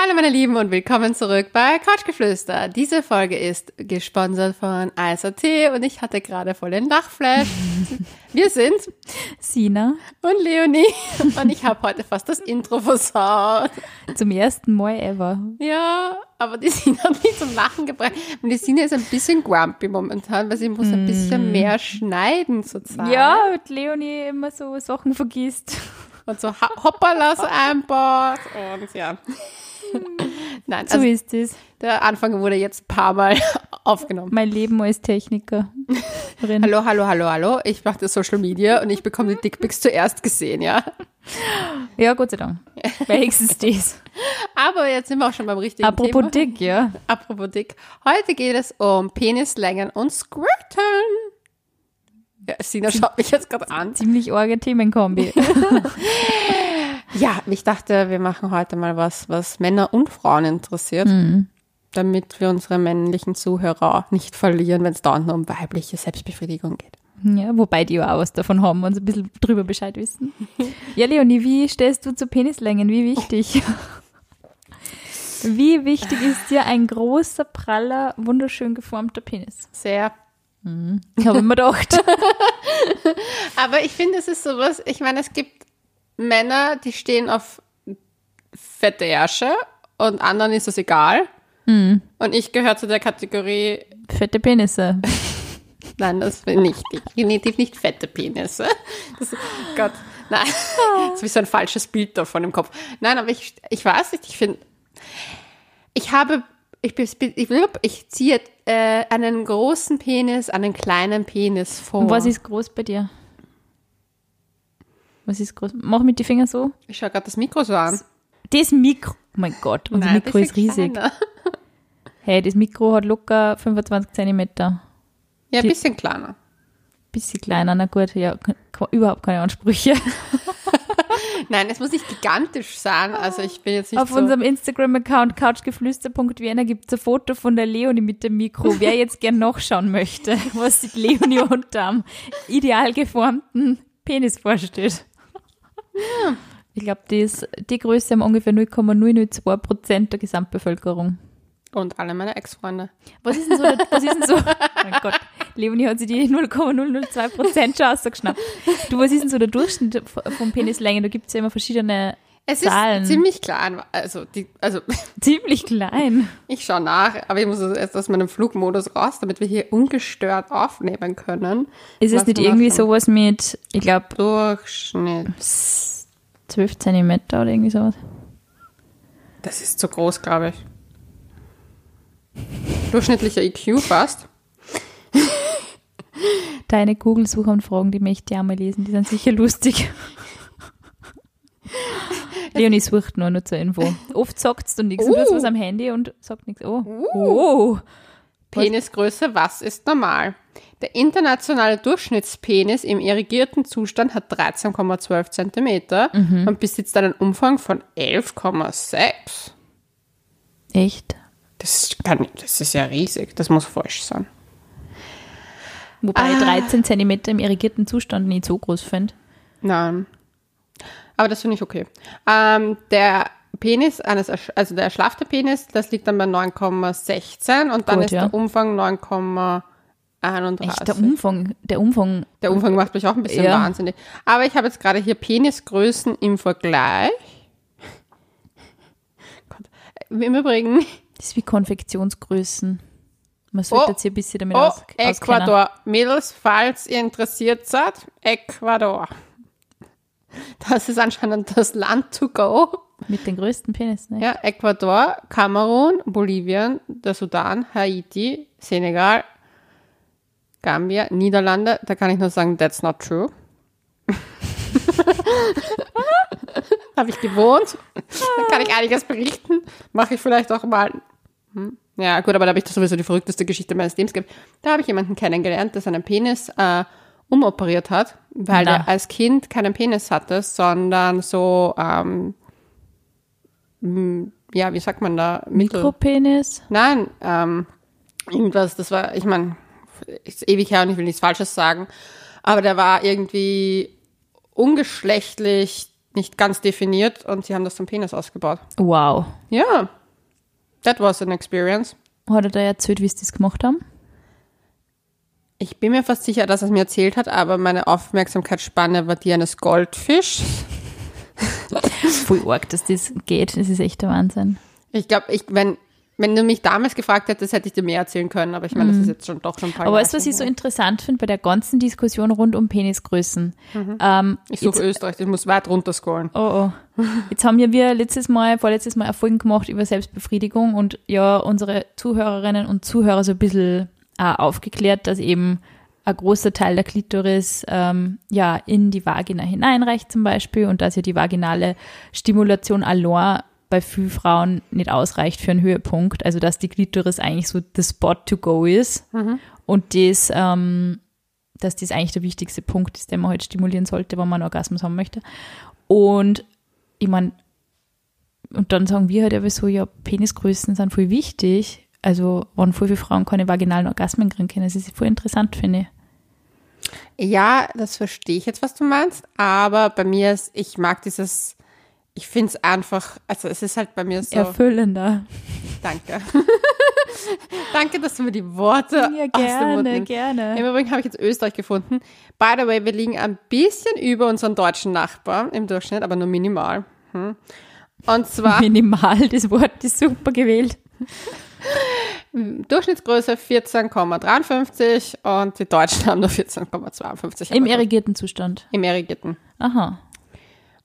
Hallo meine Lieben und willkommen zurück bei Couchgeflüster. Diese Folge ist gesponsert von ISAT und ich hatte gerade voll den Lachflash. Wir sind Sina und Leonie und ich habe heute fast das Intro versaut. zum ersten Mal ever. Ja, aber die Sina hat mich zum Lachen gebracht. Und die Sina ist ein bisschen grumpy momentan, weil sie muss ein bisschen mehr schneiden zurzeit. Ja, mit Leonie immer so Sachen vergisst. Und so Ha- Hoppalas einbaut und ja. Nein, So also ist es. der Anfang wurde jetzt ein paar Mal aufgenommen. Mein Leben als Techniker. Hallo, hallo, hallo, hallo. Ich mache das Social Media und ich bekomme die Dickpics zuerst gesehen, ja. Ja, Gott sei Dank. Wenigstens das. Aber jetzt sind wir auch schon beim richtigen Apropos Thema. dick, ja. Apropos dick. Heute geht es um Penislängen und Squirten. Ja, Sina schaut mich jetzt gerade an. Ziemlich orge Themenkombi. Ja, ich dachte, wir machen heute mal was, was Männer und Frauen interessiert, damit wir unsere männlichen Zuhörer nicht verlieren, wenn es dauernd nur um weibliche Selbstbefriedigung geht. Ja, wobei die ja auch was davon haben und so ein bisschen drüber Bescheid wissen. Ja, Leonie, wie stellst du zu Penislängen? Wie wichtig? Wie wichtig ist dir ein großer, praller, wunderschön geformter Penis? Sehr. Ich habe mir gedacht. Aber ich finde, es ist sowas, ich meine, es gibt Männer, die stehen auf fette Ärsche und anderen ist das egal. Und ich gehöre zu der Kategorie, Fette Penisse. nein, das bin ich nicht. Definitiv nicht fette Penisse. Das, Gott, nein. Das ist wie so ein falsches Bild davon im Kopf. Nein, aber ich, ich weiß nicht, ich finde, ich habe, ich, ich, ich ziehe äh, einen großen Penis, einen kleinen Penis vor. Und was ist groß bei dir? Was ist groß? Mach mit die Finger so. ich schaue gerade das Mikro so an. Das Mikro. Oh mein Gott, unser Nein, ein Mikro ist riesig. kleiner. Hey, das Mikro hat locker 25 Zentimeter. Ja, ein bisschen kleiner. Bisschen kleiner, na gut, ja, überhaupt keine Ansprüche. Nein, es muss nicht gigantisch sein. Also ich bin jetzt nicht Auf so. unserem Instagram-Account couchgeflüster.vienna gibt es ein Foto von der Leonie mit dem Mikro. Wer jetzt gern nachschauen möchte, was sich Leonie unterm ideal geformten Penis Ich glaube, die, ist- die Größe haben ungefähr 0,002 Prozent der Gesamtbevölkerung. Und alle meine Ex-Freunde. Was ist denn so, was ist denn so, mein Gott, Leonie hat sich die 0,002 Prozent schon ausgeschnappt. Du, was ist denn so der Durchschnitt von Penislänge? Da gibt es ja immer verschiedene Es Zahlen. ist ziemlich klein. Also, die, also Ziemlich klein. ich schaue nach, aber ich muss erst aus meinem Flugmodus raus, damit wir hier ungestört aufnehmen können. Ist es nicht irgendwie sowas mit, ich glaube, Durchschnitt. 12 Zentimeter oder irgendwie sowas? Das ist zu groß, glaube ich. Durchschnittlicher IQ fast. Deine Google-Suchanfragen, die möchte ich auch mal lesen, die sind sicher lustig. Leonie sucht nur, nur zur Info. Oft sagt du nichts und du hast Uh. was am Handy und sagt nichts. Oh. oh. Penisgröße, was ist normal? Der internationale Durchschnittspenis im irrigierten Zustand hat 13,12 Zentimeter Mhm. und besitzt einen Umfang von 11,6. Echt? Das, kann, das ist ja riesig, das muss falsch sein. Wobei Ah. 13 Zentimeter im irrigierten Zustand nicht so groß finde. Nein. Aber das finde ich okay. Ähm, der Penis, eines, also der erschlaffte Penis, das liegt dann bei 9,16 und dann Gut, ist ja. der Umfang 9,31. Echt, der Umfang, der Umfang, Der Umfang macht mich auch ein bisschen Ja. wahnsinnig. Aber ich habe jetzt gerade hier Penisgrößen im Vergleich. Gott. Im Übrigen, das ist wie Konfektionsgrößen. Man sollte Oh. jetzt hier ein bisschen damit oh, aus. Ecuador. Mädels, falls ihr interessiert seid, Ecuador. Das ist anscheinend das Land to go. Mit den größten Penis, ne? Ja, Ecuador, Kamerun, Bolivien, der Sudan, Haiti, Senegal, Gambia, Niederlande. Da kann ich nur sagen, that's not true. Habe ich gewohnt. Da kann ich einiges berichten. Mache ich vielleicht auch mal. Hm. Ja, gut, aber da habe ich sowieso die verrückteste Geschichte meines Lebens gehabt. Da habe ich jemanden kennengelernt, der seinen Penis äh, umoperiert hat, weil Na. er als Kind keinen Penis hatte, sondern so, ähm, m, ja, wie sagt man da? Mittel. Mikropenis. Nein, ähm, irgendwas, das war, ich meine, ist ewig her und ich will nichts Falsches sagen, aber der war irgendwie ungeschlechtlich nicht ganz definiert und sie haben das zum Penis ausgebaut. Wow. Ja, that was an experience. Hat er da erzählt, wie sie das gemacht haben? Ich bin mir fast sicher, dass er es mir erzählt hat, aber meine Aufmerksamkeitsspanne war die eines Goldfischs. Voll arg, dass das geht. Das ist echt der Wahnsinn. Ich glaube, ich, wenn, wenn du mich damals gefragt hättest, hätte ich dir mehr erzählen können, aber ich meine, das ist jetzt schon doch schon ein paar Mhm. Aber Jahre weißt du, was ich so interessant finde bei der ganzen Diskussion rund um Penisgrößen? Ähm, Ich suche Österreich, ich muss weit runter scrollen. Oh, oh. Jetzt haben ja wir letztes Mal, vorletztes Mal Erfolgen gemacht über Selbstbefriedigung und ja, unsere Zuhörerinnen und Zuhörer so ein bisschen äh, aufgeklärt, dass eben ein großer Teil der Klitoris ähm, ja in die Vagina hineinreicht zum Beispiel und dass ja die vaginale Stimulation allein bei vielen Frauen nicht ausreicht für einen Höhepunkt. Also dass die Klitoris eigentlich so the spot to go ist und das ähm, dass das eigentlich der wichtigste Punkt ist, den man halt stimulieren sollte, wenn man einen Orgasmus haben möchte. Und ich meine, und dann sagen wir halt aber so, ja, Penisgrößen sind voll wichtig. Also, wenn voll viele Frauen keine vaginalen Orgasmen kriegen können, das ist voll interessant, finde ich. Ja, das verstehe ich jetzt, was du meinst, aber bei mir ist, ich mag dieses, ich finde es einfach, also es ist halt bei mir so, Erfüllender. danke. danke, dass du mir die Worte Ja, aus dem Mund gerne. Im gerne. Übrigen habe ich jetzt Österreich gefunden. By the way, wir liegen ein bisschen über unseren deutschen Nachbarn im Durchschnitt, aber nur minimal. Hm. Und zwar Minimal, das Wort ist super gewählt. Durchschnittsgröße 14,53 und die Deutschen haben nur 14,52. Im Aber irrigierten Zustand. Im Irrigierten. Aha.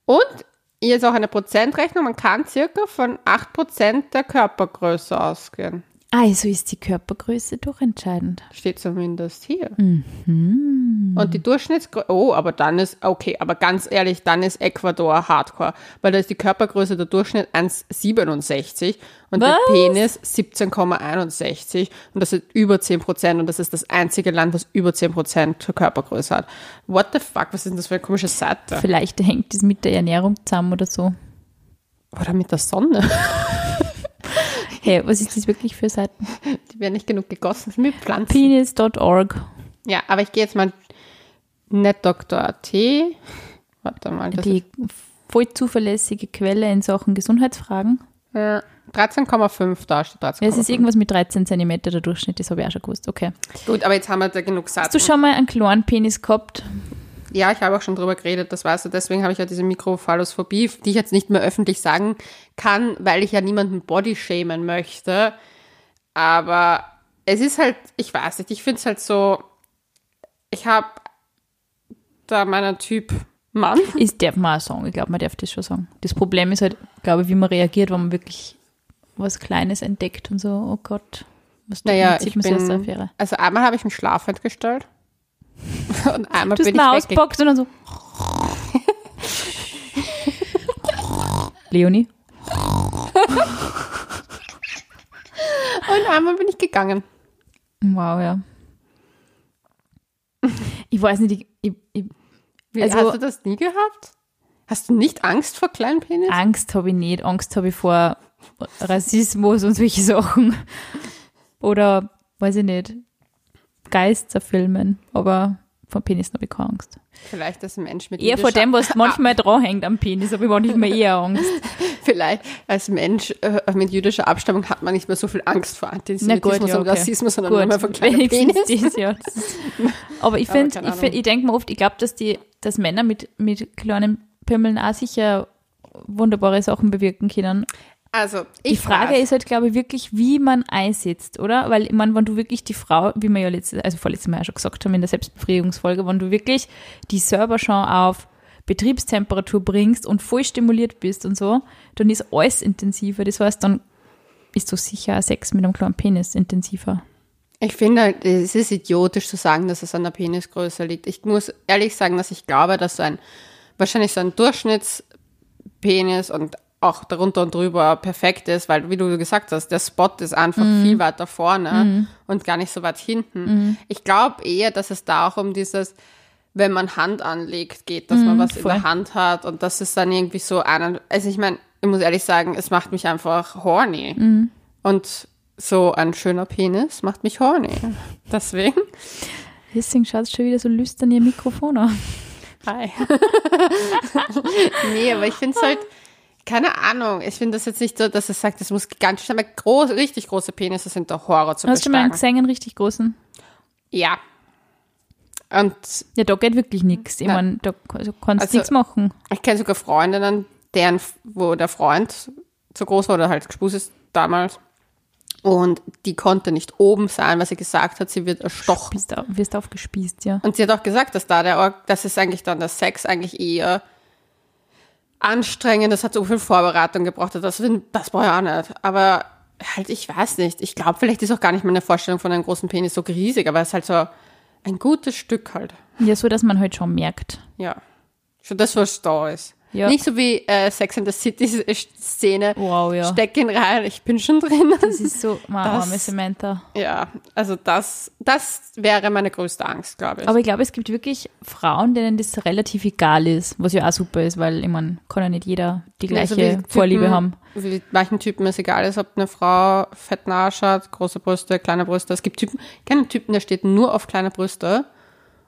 Und hier ist auch eine Prozentrechnung. Man kann circa von 8% der Körpergröße ausgehen. Also ist die Körpergröße durchentscheidend. Steht zumindest hier. Und die Durchschnittsgröße, oh, aber dann ist, okay, aber ganz ehrlich, dann ist Ecuador Hardcore, weil da ist die Körpergröße der Durchschnitt 1,67 und der Was? Penis 17,61 und das ist über 10 Prozent und das ist das einzige Land, was über 10 Prozent zur Körpergröße hat. What the fuck, was ist denn das für eine komische Seite? Vielleicht hängt das mit der Ernährung zusammen oder so. Oder mit der Sonne? Hey, was ist das wirklich für Seiten? Die werden nicht genug gegossen, mit Pflanzen. Penis.org. Ja, aber ich gehe jetzt mal netdoktor.at. Warte mal, Die voll zuverlässige Quelle in Sachen Gesundheitsfragen. Ja, 13,5 da steht 13,5. Ja, es ist irgendwas mit 13 cm der Durchschnitt, das habe ich auch schon gewusst. Okay. Gut, aber jetzt haben wir da genug Satz. Hast du schon mal einen kleinen Penis gehabt? Ja, ich habe auch schon drüber geredet, das weißt du. Deswegen habe ich ja diese Mikrophalophobie, die ich jetzt nicht mehr öffentlich sagen kann, weil ich ja niemanden bodyshamen möchte. Aber es ist halt, ich weiß nicht, ich finde es halt so, ich habe da meinen Typ Mann. Ist, darf man auch sagen. Ich glaube, man darf das schon sagen. Das Problem ist halt, glaube ich, wie man reagiert, wenn man wirklich was Kleines entdeckt und so, oh Gott, was tut Naja, man? Zieht ich man bin, Affäre. also einmal habe ich mich schlafend gestellt und einmal Du hast bin ich ausgepackt und dann so. Leonie? Und einmal bin ich gegangen. Wow, ja. Ich weiß nicht, ich, ich, ich, Wie, Also- hast du das nie gehabt? Hast du nicht Angst vor kleinen Penis? Angst habe ich nicht. Angst habe ich vor Rassismus und solche Sachen. Oder, weiß ich nicht, Geisterfilmen. Aber vor Penis habe ich keine Angst. Vielleicht als Mensch mit Eher vor dem, was manchmal dranhängt am Penis, habe ich manchmal eher Angst. Vielleicht als Mensch äh, mit jüdischer Abstammung hat man nicht mehr so viel Angst vor Antisemitismus ja, und okay. Rassismus, sondern nur mehr vor Gut, kleinen Penis. das, ja. Aber ich Aber finde, ich, find, ich denke mir oft, ich glaube, dass die, dass Männer mit, mit kleinen Pimmeln auch sicher wunderbare Sachen bewirken können. Also, ich Die Frage ist halt, glaube ich, wirklich, wie man einsetzt, oder? Weil, ich meine, wenn du wirklich die Frau, wie wir ja letztes, also vorletztes Mal ja schon gesagt haben in der Selbstbefriedigungsfolge, wenn du wirklich die selber schon auf Betriebstemperatur bringst und voll stimuliert bist und so, dann ist alles intensiver. Das heißt, dann ist so sicher Sex mit einem kleinen Penis intensiver. Ich finde halt, es ist idiotisch zu sagen, dass es an der Penisgröße liegt. Ich muss ehrlich sagen, dass ich glaube, dass so ein, wahrscheinlich so ein Durchschnittspenis und auch darunter und drüber perfekt ist, weil, wie du gesagt hast, der Spot ist einfach viel weiter vorne und gar nicht so weit hinten. Ich glaube eher, dass es da auch um dieses, wenn man Hand anlegt, geht, dass man was in voll. der Hand hat und das ist dann irgendwie so einen, also ich meine, ich muss ehrlich sagen, es macht mich einfach horny. Und so ein schöner Penis macht mich horny. Deswegen. Deswegen schaut es schon wieder so lüstern ihr Mikrofon an. Hi. nee, aber ich finde es halt, keine Ahnung, ich finde das jetzt nicht so, dass es sagt, es muss gigantisch sein, aber groß, richtig große Penisse sind doch Horror zu Hast du mal einen gesehen, einen richtig großen? Ja. Und Ja, da geht wirklich nichts. Ich meine, da also kannst du Also- nichts machen. ich kenne sogar Freundinnen, deren, wo der Freund so groß war oder halt gespust ist damals. Und die konnte nicht oben sein, weil sie gesagt hat, sie wird erstochen. Au- wirst aufgespießt, ja. Und sie hat auch gesagt, dass da der, Org- das ist eigentlich dann der Sex eigentlich eher anstrengend, das hat so viel Vorbereitung gebraucht, das, das brauche ich auch nicht. Aber halt, ich weiß nicht. Ich glaube, vielleicht ist auch gar nicht meine Vorstellung von einem großen Penis so riesig, aber es ist halt so ein gutes Stück halt. Ja, so, dass man halt schon merkt. Ja. Schon das, was da ist. Ja. Nicht so wie äh, Sex in the City-Szene. Wow, ja. Steck ihn rein, ich bin schon drin. Das ist so, meine Das- arme Samantha. Ja, also das, das wäre meine größte Angst, glaube ich. Aber ich glaube, es gibt wirklich Frauen, denen das relativ egal ist, was ja auch super ist, weil ich meine, kann ja nicht jeder die Also gleiche wie Typen- Vorliebe haben. Wie manchen Typen es egal ist, ob eine Frau fetten Arsch hat, große Brüste, kleine Brüste. Es gibt Typen, ich kenne einen Typen, der steht nur auf kleine Brüste.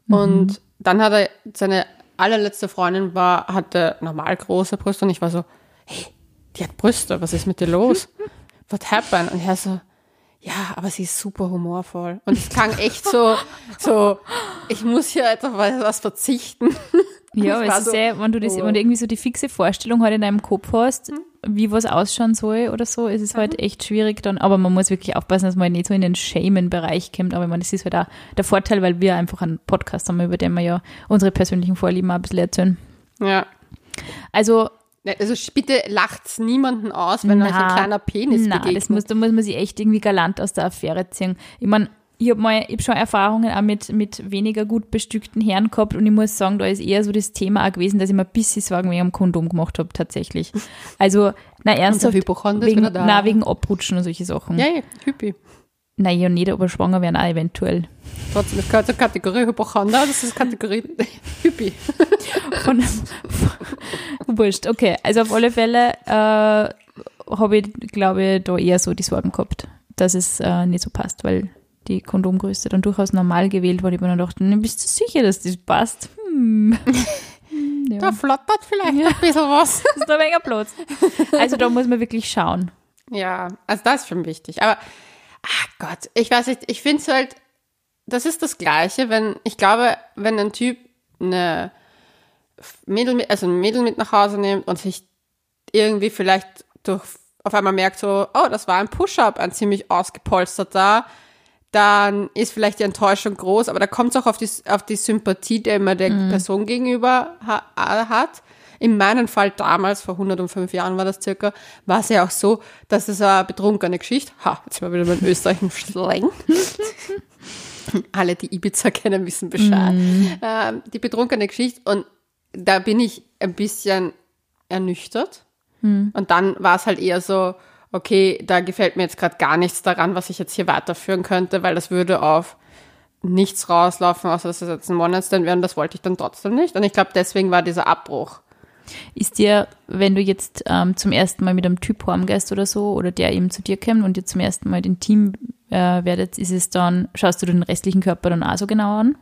Und dann hat er, seine allerletzte Freundin war, hatte normal große Brüste und ich war so, hey, die hat Brüste, was ist mit dir los? What happened? Und er so, ja, aber sie ist super humorvoll. Und es klang echt so, so, ich muss hier etwas was verzichten. Ja, aber es ist so, ja, wenn du das, oh. wenn du irgendwie so die fixe Vorstellung halt in deinem Kopf hast, Mhm. wie was ausschauen soll oder so, ist es halt echt schwierig dann, aber man muss wirklich aufpassen, dass man nicht so in den Shamen-Bereich kommt, aber ich meine, das ist halt auch der Vorteil, weil wir einfach einen Podcast haben, über den wir ja unsere persönlichen Vorlieben auch ein bisschen erzählen. Ja. Also, Also bitte lacht's niemanden aus, wenn euch ein Na, kleiner Penis na, begegnet. das muss, da muss man sich echt irgendwie galant aus der Affäre ziehen. Ich meine, ich habe mal, ich hab schon Erfahrungen auch mit, mit weniger gut bestückten Herren gehabt und ich muss sagen, da ist eher so das Thema auch gewesen, dass ich mir ein bisschen Sorgen wegen am Kondom gemacht habe, tatsächlich. Also, na ernsthaft, wegen, na, wegen Abrutschen und solche Sachen. Ja, ja, Hypi. Nein, ja nicht, aber schwanger werden auch eventuell. Trotzdem, das gehört zur Kategorie Hypochonder, das ist Kategorie Hypi. Von, von, wurscht, okay. Also auf alle Fälle äh, habe ich, glaube ich, da eher so die Sorgen gehabt, dass es äh, nicht so passt, weil die Kondomgröße dann durchaus normal gewählt wurde. Ich mir dann dachte, "Na, bist du sicher, dass das passt? Hm. Hm, ja. Da flattert vielleicht ein bisschen was. ist da weniger Platz. Also da muss man wirklich schauen. Ja, also das ist schon wichtig. Aber, ach Gott, ich weiß nicht, ich finde es halt, das ist das Gleiche, wenn, ich glaube, wenn ein Typ eine Mädel mit, also ein Mädel mit nach Hause nimmt und sich irgendwie vielleicht durch, auf einmal merkt so, oh, das war ein Push-Up, ein ziemlich ausgepolsterter, dann ist vielleicht die Enttäuschung groß, aber da kommt es auch auf die, auf die Sympathie, die man der Person gegenüber ha, hat. In meinem Fall damals, vor 105 Jahren war das circa, war es ja auch so, dass es eine betrunkene Geschichte, ha, jetzt mal wieder mit österreichischen Slang. Alle, die Ibiza kennen, wissen Bescheid. Ähm, die betrunkene Geschichte und da bin ich ein bisschen ernüchtert. Und dann war es halt eher so, okay, da gefällt mir jetzt gerade gar nichts daran, was ich jetzt hier weiterführen könnte, weil das würde auf nichts rauslaufen, außer dass es jetzt ein One-Night-Stand wäre und das wollte ich dann trotzdem nicht. Und ich glaube, deswegen war dieser Abbruch. Ist dir, wenn du jetzt ähm, zum ersten Mal mit einem Typ heimgehst oder so, oder der eben zu dir kommt und ihr zum ersten Mal intim äh, werdet, ist es dann, schaust du den restlichen Körper dann auch so genau an?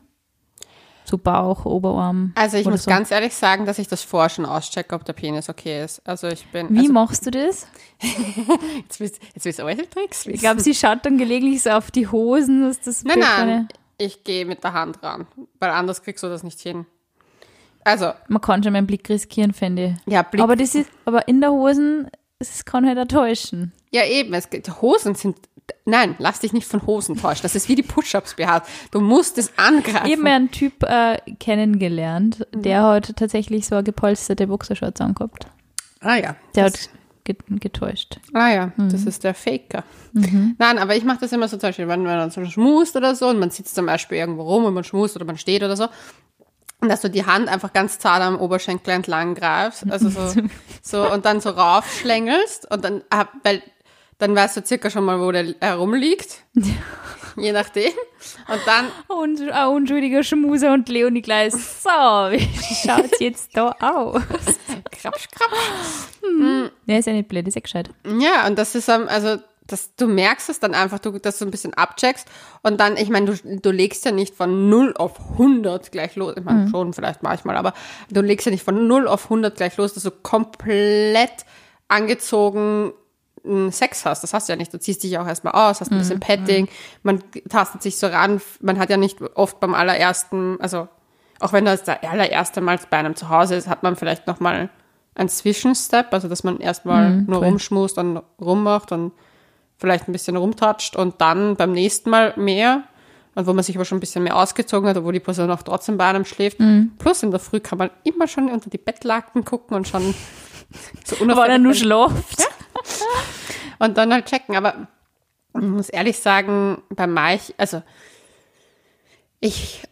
So Bauch, Oberarm. Also ich muss so. ganz ehrlich sagen, dass ich das vorher schon auschecke, ob der Penis okay ist. Also ich bin. Wie also, machst du das? jetzt willst, jetzt willst du eure Tricks Ich glaube, sie schaut dann gelegentlich so auf die Hosen, was das Nein, nein, ich gehe mit der Hand ran, weil anders kriegst du das nicht hin. Also, Man kann schon meinen Blick riskieren, finde ich. ja, Blick, Aber das ist, aber in der Hosen, es kann halt auch täuschen. Ja eben, es, gibt- Hosen sind, nein, lass dich nicht von Hosen täuschen, das ist wie die Push-Ups behaart. Du musst es angreifen. Ich habe mir einen Typ äh, kennengelernt, Mhm. der hat tatsächlich so eine gepolsterte Boxershorts angehabt. ah ja, Der hat get getäuscht. ah ja, Mhm. das ist der Faker. Nein, aber ich mache das immer so zum Beispiel, wenn man dann so schmust oder so und man sitzt zum Beispiel irgendwo rum und man schmust oder man steht oder so. Und dass du die Hand einfach ganz zart am Oberschenkel entlang greifst, also so, so und dann so raufschlängelst und dann, ah, weil dann weißt du circa schon mal, wo der herumliegt. Je nachdem. Und dann, Und ein unschuldiger Schmuser und Leonie gleich, so, wie schaut's jetzt da aus? krapsch, krapsch. Der ist ja nicht blöd, ist ja gescheit. Ja, und das ist, ähm, also, das, du merkst es dann einfach, du, dass du ein bisschen abcheckst und dann, ich meine, du, du legst ja nicht von 0 auf 100 gleich los. Ich meine, schon vielleicht manchmal, aber du legst ja nicht von 0 auf 100 gleich los, dass du komplett angezogen Sex hast. Das hast du ja nicht. Du ziehst dich ja auch erstmal aus, hast ein bisschen Petting, man tastet sich so ran. Man hat ja nicht oft beim allerersten, also auch wenn das der allererste Mal bei einem zu Hause ist, hat man vielleicht nochmal einen Zwischenstep, also dass man erstmal nur voll. rumschmust und rummacht und vielleicht ein bisschen rumtatscht und dann beim nächsten Mal mehr. Und wo man sich aber schon ein bisschen mehr ausgezogen hat, obwohl die Person auch trotzdem bei einem schläft. Plus in der Früh kann man immer schon unter die Bettlaken gucken und schon so Aber er nur unauffällig- schläft. Und dann halt checken. Aber ich muss ehrlich sagen, bei Maich, also ich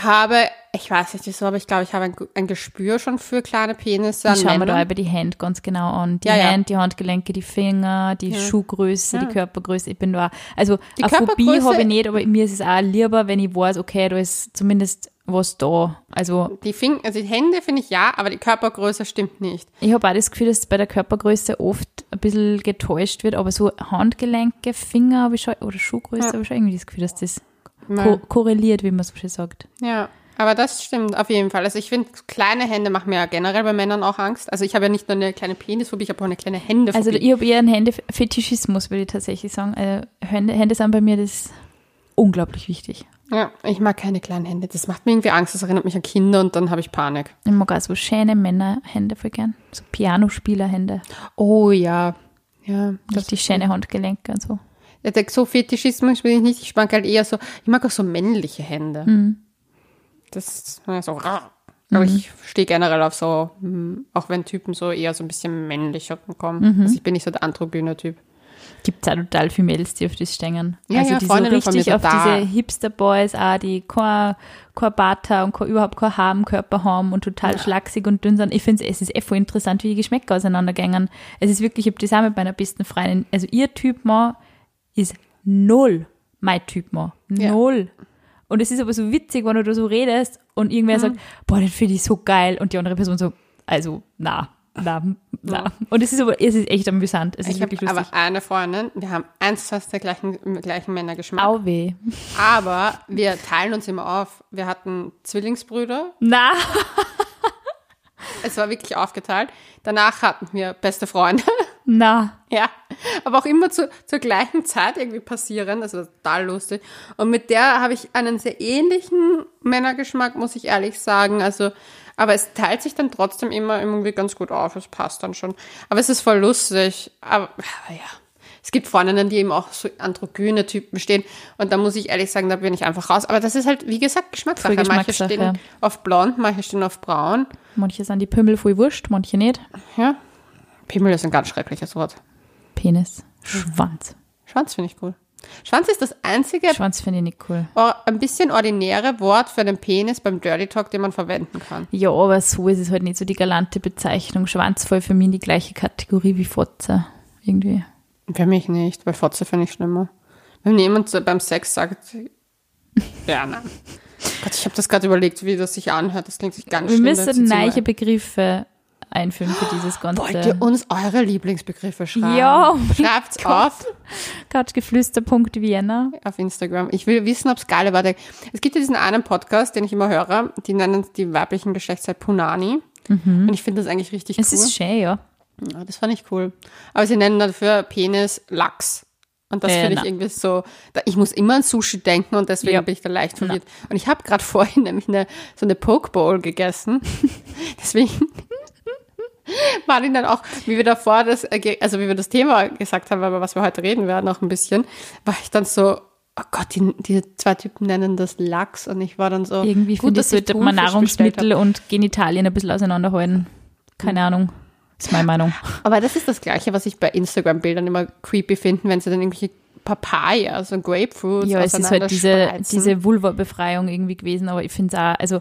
habe, ich weiß nicht wieso, aber ich glaube, ich habe ein, ein Gespür schon für kleine Penisse Ich schaue mir da über die Hände ganz genau an. Die Ja, ja. Hände, die Handgelenke, die Finger, die Schuhgröße, die Körpergröße. Ich bin da, also Die eine Phobie habe ich nicht, aber mir ist es auch lieber, wenn ich weiß, okay, da ist zumindest was da. Also Die, Fing also die Hände finde ich ja, aber die Körpergröße stimmt nicht. ich habe auch das Gefühl, dass bei der Körpergröße oft ein bisschen getäuscht wird, aber so Handgelenke, Finger habe ich schon, oder Schuhgröße habe ich schon irgendwie das Gefühl, dass das ko korreliert, wie man so schön sagt. Ja, aber das stimmt auf jeden Fall. Also ich finde, kleine Hände machen mir ja generell bei Männern auch Angst. Also ich habe ja nicht nur eine kleine Penisphobie, ich habe auch eine kleine Händephobie. Also ich habe eher einen Händefetischismus, würde ich tatsächlich sagen. Also Hände, Hände sind bei mir das unglaublich wichtig. Ja, ich mag keine kleinen Hände. Das macht mir irgendwie Angst. Das erinnert mich an Kinder und dann habe ich Panik. Ich mag auch so schöne Männerhände voll gern. So Pianospielerhände. Oh ja. Ja, Richtig schöne Handgelenke und so. Ja, der so Fetischismus bin ich nicht. Ich mag halt eher so, ich mag auch so männliche Hände. Mhm. Das ist so. Aber ich stehe generell auf so, hm, auch wenn Typen so eher so ein bisschen männlicher kommen. Mhm. Also ich bin nicht so der androgyne Typ. Gibt es auch total viele Mädels, die auf das stehen. Ja, also ja, die so richtig auf total. diese Hipster-Boys auch, die kein, kein Bart haben und kein, überhaupt kein Haar am Körper haben und total schlaksig und dünn sind. Ich finde es ist eh voll interessant, wie die Geschmäcker auseinandergängen. Es ist wirklich, ich habe das auch mit meiner besten Freundin. Also ihr Typ Mann ist null mein Typ. Ja. Null. Und es ist aber so witzig, wenn du da so redest und Mhm. irgendwer sagt, boah, den finde ich so geil und die andere Person so, also, na, na, na. Und es ist aber, es ist echt amüsant. Es ist Ich habe wirklich lustig. aber eine Freundin, wir haben eins fast der gleichen, gleichen Männergeschmack. Au weh. Aber wir teilen uns immer auf. Wir hatten Zwillingsbrüder. Na, Es war wirklich aufgeteilt. Danach hatten wir beste Freunde. na. Ja, aber auch immer zu, zur gleichen Zeit irgendwie passieren. Also total lustig. Und mit der habe ich einen sehr ähnlichen Männergeschmack, muss ich ehrlich sagen. Also, aber es teilt sich dann trotzdem immer irgendwie ganz gut auf. Es passt dann schon. Aber es ist voll lustig. Aber, aber ja. Es gibt Freundinnen, die eben auch so androgyne Typen stehen. Und da muss ich ehrlich sagen, da bin ich einfach raus. Aber das ist halt, wie gesagt, Geschmackssache. Manche stehen auf blond, manche stehen auf braun. Manche sind die Pimmel voll wurscht, manche nicht. Ja. Pimmel ist ein ganz schreckliches Wort. Penis. Schwanz. Schwanz finde ich cool. Schwanz ist das einzige Schwanz finde ich nicht cool. ein bisschen ordinäre Wort für den Penis beim Dirty Talk, den man verwenden kann. Ja, aber so ist es halt nicht so die galante Bezeichnung. Schwanz voll für mich in die gleiche Kategorie wie Fotze. Irgendwie. Für mich nicht, weil Fotze finde ich schlimmer. Wenn jemand so beim Sex sagt, ja, nein. Gott, ich habe das gerade überlegt, wie das sich anhört. Das klingt sich ganz Wir schlimm. müssen neue Begriffe einführen für dieses ganze Wollt ihr uns eure Lieblingsbegriffe schreiben? Ja, Schreibt's auf couchgeflüster.vienna. auf Instagram. Ich will wissen, ob's geil war. Es gibt ja diesen einen Podcast, den ich immer höre, die nennen die weiblichen Geschlechtszeit Punani. Und ich finde das eigentlich richtig Es cool. ist schön, ja. Ja, das fand ich cool. Aber sie nennen dafür Penis Lachs. Und das Äh, finde ich irgendwie so, da, ich muss immer an Sushi denken und deswegen Ja. bin ich da leicht verwirrt. Und ich habe gerade vorhin nämlich eine, so eine Poke Bowl gegessen. deswegen ich dann auch, wie wir davor das, äh, also wie wir das Thema gesagt haben, über was wir heute reden werden, auch ein bisschen, war ich dann so, oh Gott, die, die zwei Typen nennen das Lachs und ich war dann so, Irgendwie gut, ich sollte man Nahrungsmittel und Genitalien ein bisschen auseinanderhalten. Keine Ahnung. Ist meine Meinung. Aber das ist das Gleiche, was ich bei Instagram-Bildern immer creepy finde, wenn sie dann irgendwelche Papaya, so Grapefruits Ja, es ist halt diese, diese Vulva-Befreiung irgendwie gewesen, aber ich finde es auch, also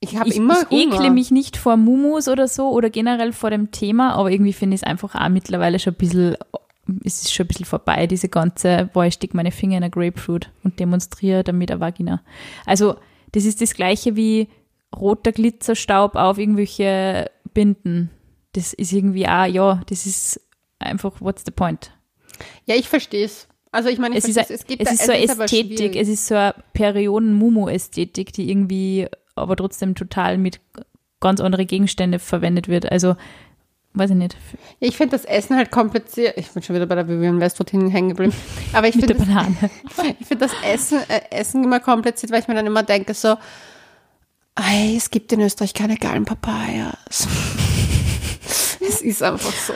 Ich habe immer ich Hunger. ekle mich nicht vor Mumus oder so oder generell vor dem Thema, aber irgendwie finde ich es einfach auch mittlerweile schon ein bisschen, es ist schon ein bisschen vorbei, diese ganze, boah, ich stecke meine Finger in eine Grapefruit und demonstriere damit eine Vagina. Also, das ist das gleiche wie roter Glitzerstaub auf irgendwelche Binden. Das ist irgendwie auch, ja, das ist einfach, what's the point? Ja, ich verstehe es. Also ich meine, ich Es ist, es. Es gibt es da- ist so aber Ästhetik, schwierig. es ist so eine Perioden-Mumu-Ästhetik, die irgendwie aber trotzdem total mit ganz anderen Gegenständen verwendet wird. Also, weiß ich nicht, ich finde das Essen halt kompliziert. Ich bin schon wieder bei der Vivian Westwood hängen geblieben. Aber ich finde das, ich find das Essen, äh, Essen immer kompliziert, weil ich mir dann immer denke so, Ei, es gibt in Österreich keine geilen Papayas. es ist einfach so.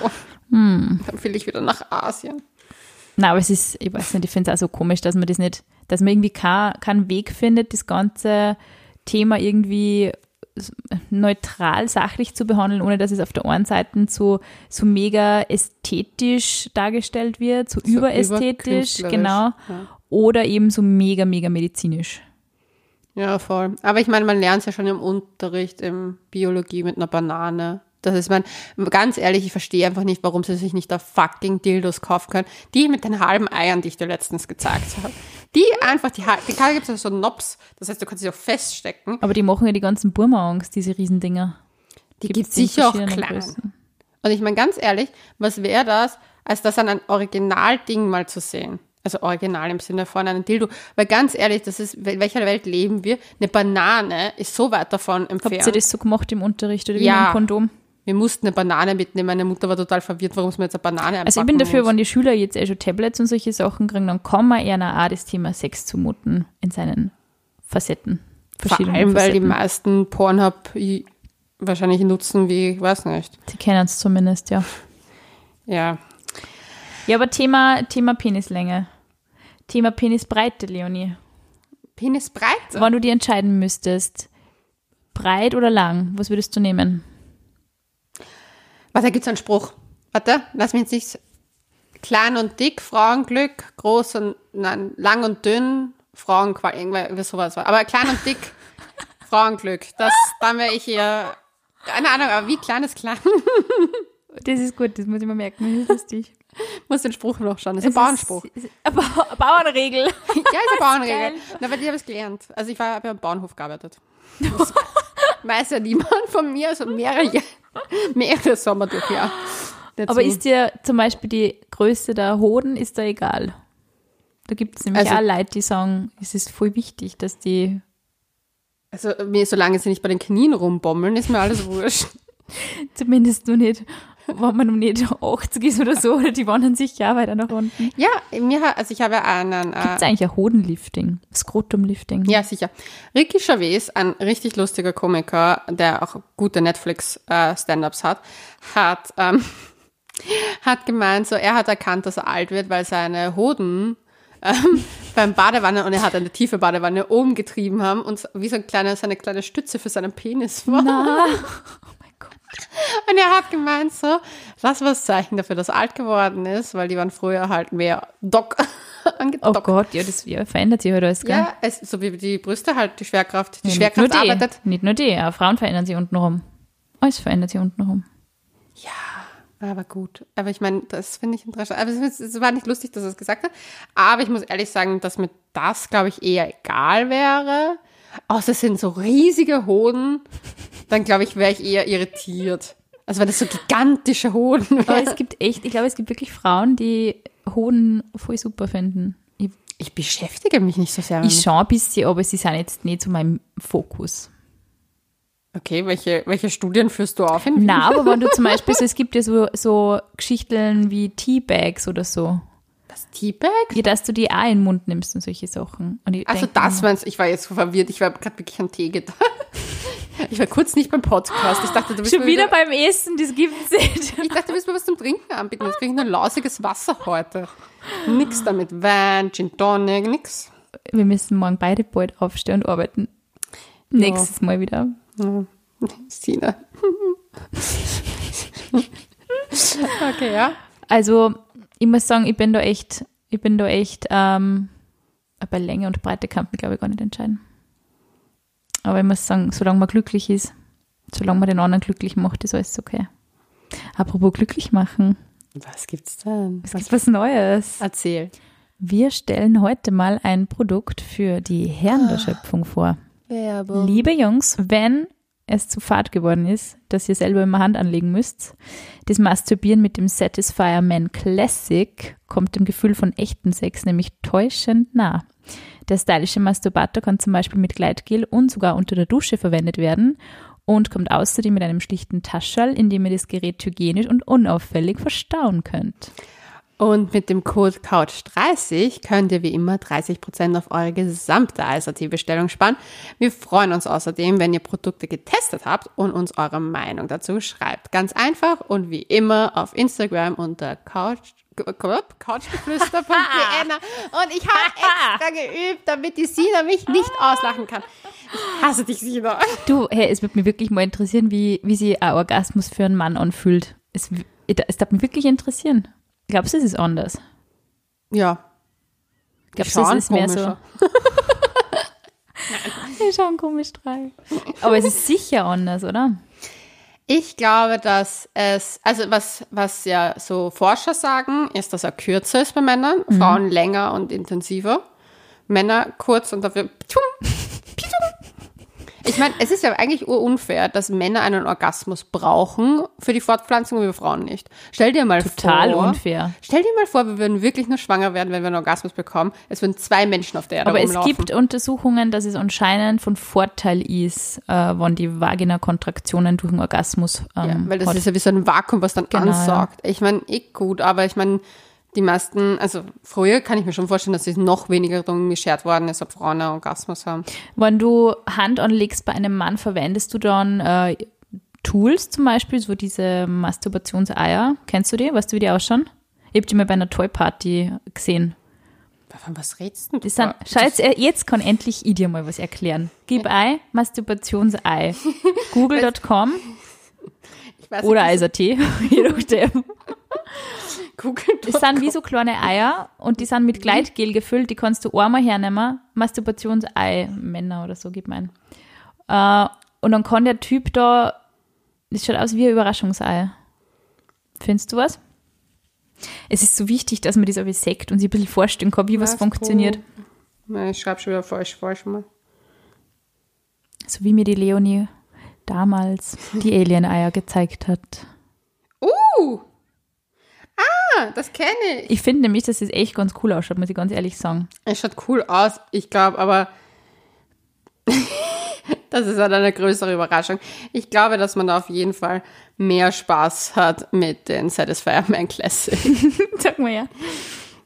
Hm. Dann will ich wieder nach Asien. Na, aber es ist, ich weiß nicht, ich finde es auch so komisch, dass man das nicht, dass man irgendwie keinen Weg findet, das ganze Thema irgendwie neutral, sachlich zu behandeln, ohne dass es auf der einen Seite so, so mega ästhetisch dargestellt wird, so, überästhetisch, überkünstlerisch, genau, ja. oder eben so mega, mega medizinisch. Ja, voll. Aber ich meine, man lernt es ja schon im Unterricht, in Biologie mit einer Banane. Das ist mein, ganz ehrlich, ich verstehe einfach nicht, warum sie sich nicht da fucking Dildos kaufen können. Die mit den halben Eiern, die ich dir letztens gezeigt habe. Die einfach, die, hal- die gibt es so Nops. Das heißt, du kannst sie auch feststecken. Aber die machen ja die ganzen Burma Angst, diese Riesendinger. Die gibt in sicher auch klein. Größen. Und ich meine, ganz ehrlich, was wäre das, als das an ein Originalding mal zu sehen? Also original im Sinne von einem Dildo. Weil ganz ehrlich, das ist, in welcher Welt leben wir? Eine Banane ist so weit davon entfernt. Habt ihr das so gemacht im Unterricht oder wie Ja. dem Kondom? Wir mussten eine Banane mitnehmen. Meine Mutter war total verwirrt, warum es mir jetzt eine Banane Also ich einpacken bin dafür, muss. wenn die Schüler jetzt eh schon Tablets und solche Sachen kriegen, dann kann man eher auch das Thema Sex zumuten in seinen Facetten. Vor allem, weil die Facetten. meisten Pornhub wahrscheinlich nutzen, wie, ich weiß nicht. Sie kennen es zumindest, ja. Ja. Ja, aber Thema, Thema Penislänge. Thema Penisbreite, Leonie. Penisbreite. Wenn du dir entscheiden müsstest, breit oder lang, was würdest du nehmen? Warte, da gibt's einen Spruch. Warte, lass mich jetzt nicht. Klein und dick, Frauenglück, groß und, nein, lang und dünn, Frauenqual, irgendwie sowas war. Aber klein und dick, Frauenglück. Das, dann wäre ich hier, keine Ahnung, aber wie klein ist klein? Das ist gut, das muss ich mir merken, das ist lustig. Muss den Spruch noch schauen. Das ist ein Bauernspruch. Ist, ist, Ba- Bauernregel. Ja, ist eine Bauernregel. Na, weil die habe ich gelernt. Also ich war, habe ja am Bauernhof gearbeitet. Das weiß ja niemand von mir, also mehrere, Jahr- mehrere Sommer durch, ja. Dazu. Aber ist dir zum Beispiel die Größe der Hoden, ist da egal? Da gibt es nämlich Also- auch Leute, die sagen, es ist voll wichtig, dass die, also mir, solange sie nicht bei den Knien rumbommeln, ist mir alles wurscht. zumindest nur nicht, wenn man um nicht 80 ist oder so, oder die wandern sich ja weiter nach unten. Ja, mir also ich habe einen, Gibt äh, es eigentlich ein Hodenlifting? Skrotumlifting? ja sicher, Ricky Chavez, ein richtig lustiger Komiker, der auch gute Netflix-Stand-Ups hat, hat, ähm, hat gemeint, so er hat erkannt, dass er alt wird, weil seine Hoden ähm, beim Badewanne und er hat eine tiefe Badewanne oben getrieben haben und wie so ein kleiner, seine kleine Stütze für seinen Penis war. Und er hat gemeint so, das war das Zeichen dafür, dass er alt geworden ist, weil die waren früher halt mehr Dock Oh angedockt. Gott, ja, das ja, verändert sich halt alles, gell? Ja, es, so wie die Brüste halt, die Schwerkraft, die Ja, nicht nur Schwerkraft die, arbeitet. Nicht nur die, auch Frauen verändern sich unten rum. Alles verändert sich unten rum. Aber gut, aber ich meine, das finde ich interessant. Aber es, es war nicht lustig, dass er es gesagt hat. Aber ich muss ehrlich sagen, dass mir das, glaube ich, eher egal wäre. Außer es sind so riesige Hoden, dann glaube ich, wäre ich eher irritiert. Also wenn das so gigantische Hoden Aber wären. es gibt echt, ich glaube, es gibt wirklich Frauen, die Hoden voll super finden. Ich, Ich beschäftige mich nicht so sehr damit. ich schaue ein bisschen, aber sie sind jetzt nicht so mein Fokus. Okay, welche, welche Studien führst du auf? In Na, aber wenn du zum Beispiel so, es gibt ja so, so Geschichten wie Teabags oder so. Das Teabag? Ja, dass du die auch in den Mund nimmst und solche Sachen. Und Also denk das meinst? Ich war jetzt so verwirrt. Ich war gerade wirklich an Tee gedacht. Ich war kurz nicht beim Podcast. Ich dachte, du bist Schon mir wieder beim Essen, das gibt's nicht. Ich dachte, du willst mir was zum Trinken anbieten. Jetzt kriege ich nur lausiges Wasser heute. Nix damit. Wein, Gin Tonic, nix. Wir müssen morgen beide bald aufstehen und arbeiten. Nächstes Mal wieder. Sina. okay, ja. Also, ich muss sagen, ich bin da echt, ich bin da echt, ähm, bei Länge und Breite kann man, glaube ich, gar nicht entscheiden. Aber ich muss sagen, solange man glücklich ist, solange man den anderen glücklich macht, ist alles okay. Apropos glücklich machen, Was gibt's denn? es gibt was Neues. Erzähl. Wir stellen heute mal ein Produkt für die Herren der Schöpfung vor. Werbung. Liebe Jungs, wenn erst zu fad geworden ist, dass ihr selber immer Hand anlegen müsst. Das Masturbieren mit dem Satisfier Man Classic kommt dem Gefühl von echten Sex nämlich täuschend nah. Der stylische Masturbator kann zum Beispiel mit Gleitgel und sogar unter der Dusche verwendet werden und kommt außerdem mit einem schlichten Taschall, in dem ihr das Gerät hygienisch und unauffällig verstauen könnt. Und mit dem Code COUCH30 könnt ihr wie immer 30% auf eure gesamte ISAT-Bestellung sparen. Wir freuen uns außerdem, wenn ihr Produkte getestet habt und uns eure Meinung dazu schreibt. Ganz einfach und wie immer auf Instagram unter Couch couchgeflüster.vienna und ich habe extra geübt, damit die Sina mich nicht auslachen kann. Ich hasse dich, Sina. Du, hey, es würde mich wirklich mal interessieren, wie, wie sich ein Orgasmus für einen Mann anfühlt. Es, es darf mich wirklich interessieren. Glaubst du, es ist anders? Ja. Glaubst du, es ist mehr so? Wir schauen komisch rein. Aber es ist sicher anders, oder? Ich glaube, dass es, also was, was ja so Forscher sagen, ist, dass er kürzer ist bei Männern, mhm. Frauen länger und intensiver. Männer kurz und dafür ich meine, es ist ja eigentlich unfair, dass Männer einen Orgasmus brauchen für die Fortpflanzung und wir Frauen nicht. Stell dir mal Total vor. Total unfair. Stell dir mal vor, wir würden wirklich nur schwanger werden, wenn wir einen Orgasmus bekommen. Es würden zwei Menschen auf der Erde Aber rumlaufen. es gibt Untersuchungen, dass es anscheinend von Vorteil ist, äh, wenn die Vagina-Kontraktionen durch den Orgasmus ähm, Ja, weil das hat. ist ja wie so ein Vakuum, was dann genau, ansaugt. Ich meine, eh gut, aber ich meine, die meisten, also früher kann ich mir schon vorstellen, dass es noch weniger darum geschert worden ist, ob Frauen einen Orgasmus haben. Wenn du Hand anlegst bei einem Mann, verwendest du dann äh, Tools zum Beispiel, so diese Masturbationseier. Kennst du die? Weißt du, wie die ausschauen? Ich habe die mal bei einer Toy-Party gesehen. Von was redest du? Das sind, schau, jetzt, jetzt kann endlich ich dir mal was erklären. Gib ein Masturbationsei. Google.com oder ISAT, je nachdem. Google. Das sind wie so kleine Eier und die sind mit mhm. Gleitgel gefüllt. Die kannst du einmal hernehmen. Masturbationsei, Männer oder so, gib mein. Äh, und dann kann der Typ da, das schaut aus wie ein Überraschungsei. Findest du was? Es ist so wichtig, dass man das aber sagt und sich ein bisschen vorstellen kann, wie was, was funktioniert. Nein, ich schreibe schon wieder falsch, falsch mal. So wie mir die Leonie damals die Alien-Eier gezeigt hat. Uh! Ah, das kenne ich. Ich finde nämlich, dass es echt ganz cool ausschaut, muss ich ganz ehrlich sagen. Es schaut cool aus, ich glaube, aber das ist halt eine größere Überraschung. Ich glaube, dass man da auf jeden Fall mehr Spaß hat mit den Satisfier Man Classic. Sag mal ja.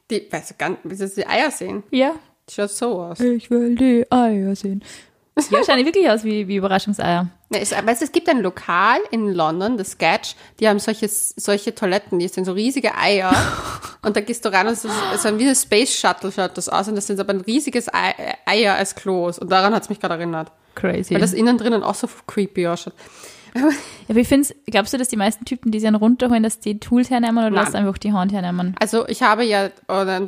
Die, weißt du, ganz, willst du die Eier sehen? Ja. Schaut so aus. Ich will die Eier sehen. Ja, schauen wirklich aus wie, wie Überraschungseier. Ja, es, weißt, es gibt ein Lokal in London, das Sketch, die haben solche, solche Toiletten, die sind so riesige Eier. und da gehst du rein und es ist so wie ein Space Shuttle schaut das aus und das sind aber ein riesiges Ei, Eier als Klos. Und daran hat es mich gerade erinnert. Crazy. Weil das innen drinnen auch so creepy ausschaut. ja, aber ich finde glaubst du, dass die meisten Typen, die sie runterholen, dass die Tools hernehmen oder lässt einfach die Hand hernehmen? Also ich habe ja unseren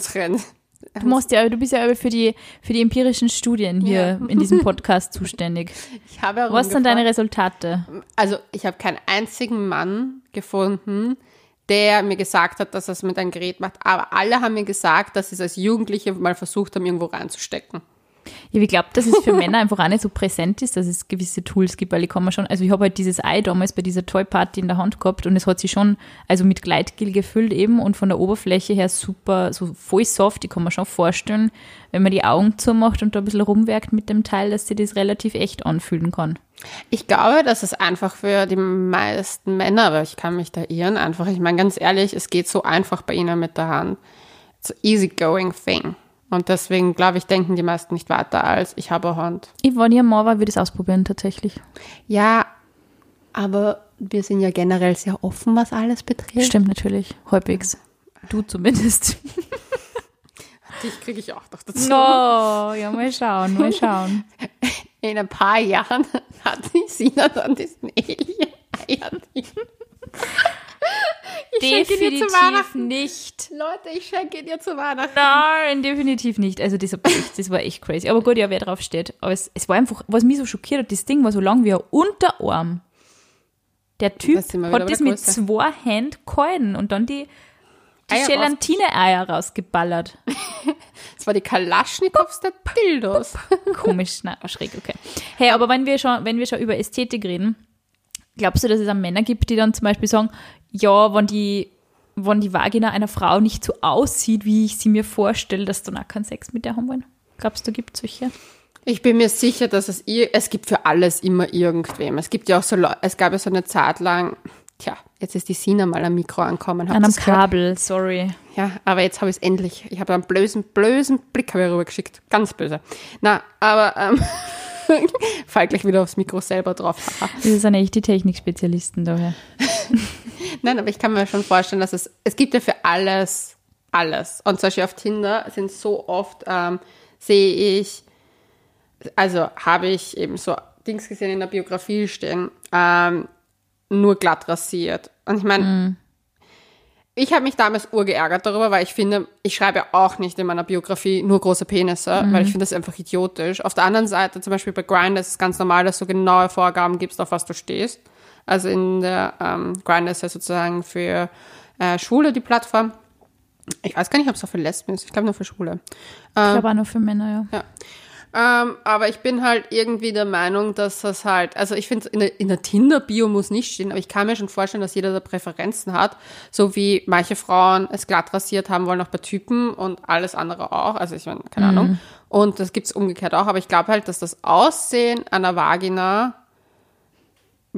Du musst ja, du bist ja für die, für die empirischen Studien hier ja. in diesem Podcast zuständig. Ich habe Was sind deine Resultate? Also, ich habe keinen einzigen Mann gefunden, der mir gesagt hat, dass er es mit einem Gerät macht. Aber alle haben mir gesagt, dass sie es als Jugendliche mal versucht haben, irgendwo reinzustecken. Ja, ich glaube, dass es für Männer einfach auch nicht so präsent ist, dass es gewisse Tools gibt, weil ich kann mir schon, also ich habe halt dieses Ei damals bei dieser Toy Party in der Hand gehabt und es hat sich schon, also mit Gleitgel gefüllt eben und von der Oberfläche her super, so voll soft, ich kann mir schon vorstellen, wenn man die Augen zumacht und da ein bisschen rumwerkt mit dem Teil, dass sich das relativ echt anfühlen kann. Ich glaube, dass es einfach für die meisten Männer, aber ich kann mich da irren, einfach, ich meine ganz ehrlich, es geht so einfach bei ihnen mit der Hand. It's an easygoing thing. Und deswegen, glaube ich, denken die meisten nicht weiter als ich habe eine Hand. Ich war nie mal, würde es ausprobieren tatsächlich. Ja, aber wir sind ja generell sehr offen, was alles betrifft. Stimmt natürlich, halbwegs. Du zumindest. Dich kriege ich auch noch dazu. Oh, ja, mal schauen, mal schauen. In ein paar Jahren hat die Sina dann diesen Alien-Eier. definitiv nicht. Leute, ich schenke dir zu Weihnachten. Nein, definitiv nicht. Also das, das war echt crazy. Aber gut, ja, wer drauf steht. Aber es, es war einfach, was mich so schockiert hat, das Ding war so lang wie ein Unterarm. Der Typ hat das mit zwei Händen gehalten und dann die, die Gelatine-Eier rausgeballert. Das war die Kalaschnikows der Dildos. Komisch, na, schräg, okay. Hey, aber wenn wir schon, wenn wir schon über Ästhetik reden, glaubst du, dass es auch Männer gibt, die dann zum Beispiel sagen, ja, wenn die, wenn die Vagina einer Frau nicht so aussieht, wie ich sie mir vorstelle, dass dann auch keinen Sex mit der haben wollen? Glaubst du, gibt es solche? Ich bin mir sicher, dass es, es gibt für alles immer irgendwem. Es gibt ja auch so, es gab ja so eine Zeit lang, tja, jetzt ist die Sina mal am Mikro ankommen. Habt An einem ihr's gehört? Kabel, sorry. Ja, aber jetzt habe ich es endlich. Ich habe einen blösen, blösen Blick rübergeschickt. Ganz böse. Na, aber ähm, fall gleich wieder aufs Mikro selber drauf. Das sind echt die Technikspezialisten daher. Nein, aber ich kann mir schon vorstellen, dass es, es gibt ja für alles, alles. Und zum Beispiel auf Tinder sind so oft, ähm, sehe ich, also habe ich eben so Dings gesehen in der Biografie stehen, ähm, nur glatt rasiert. Und ich meine, ich habe mich damals urgeärgert darüber, weil ich finde, ich schreibe auch nicht in meiner Biografie nur große Penisse, weil ich finde das einfach idiotisch. Auf der anderen Seite, zum Beispiel bei Grindr ist es ganz normal, dass du genaue Vorgaben gibst, auf was du stehst. Also in der ähm, Grindr ist ja sozusagen für äh, Schwule die Plattform. Ich weiß gar nicht, ob es auch für Lesben ist. Ich glaube nur für Schwule. Ich glaube auch nur für Männer, ja. Ja. Ähm, aber ich bin halt irgendwie der Meinung, dass das halt, also ich finde, in der, in der Tinder-Bio muss nicht stehen, aber ich kann mir schon vorstellen, dass jeder da Präferenzen hat, so wie manche Frauen es glatt rasiert haben wollen, auch bei Typen und alles andere auch, also ich meine, keine Ahnung. Und das gibt's umgekehrt auch, aber ich glaube halt, dass das Aussehen einer Vagina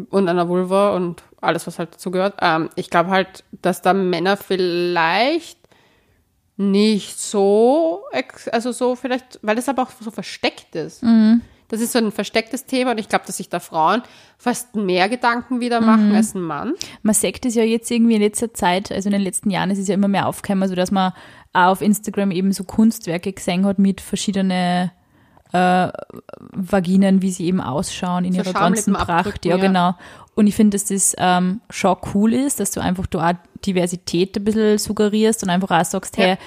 und einer Vulva und alles, was halt dazu gehört, ähm, ich glaube halt, dass da Männer vielleicht nicht so, also so vielleicht, weil das aber auch so versteckt ist. Das ist so ein verstecktes Thema und ich glaube, dass sich da Frauen fast mehr Gedanken wieder machen als ein Mann. Man sagt es ja jetzt irgendwie in letzter Zeit, also in den letzten Jahren ist es ja immer mehr aufgekommen, also dass man auch auf Instagram eben so Kunstwerke gesehen hat mit verschiedene äh, Vaginen, wie sie eben ausschauen in So ihrer ganzen Pracht. Ja, ja. genau. Und ich finde, dass das ähm, schon cool ist, dass du einfach da auch Diversität ein bisschen suggerierst und einfach auch sagst, Ja. hey,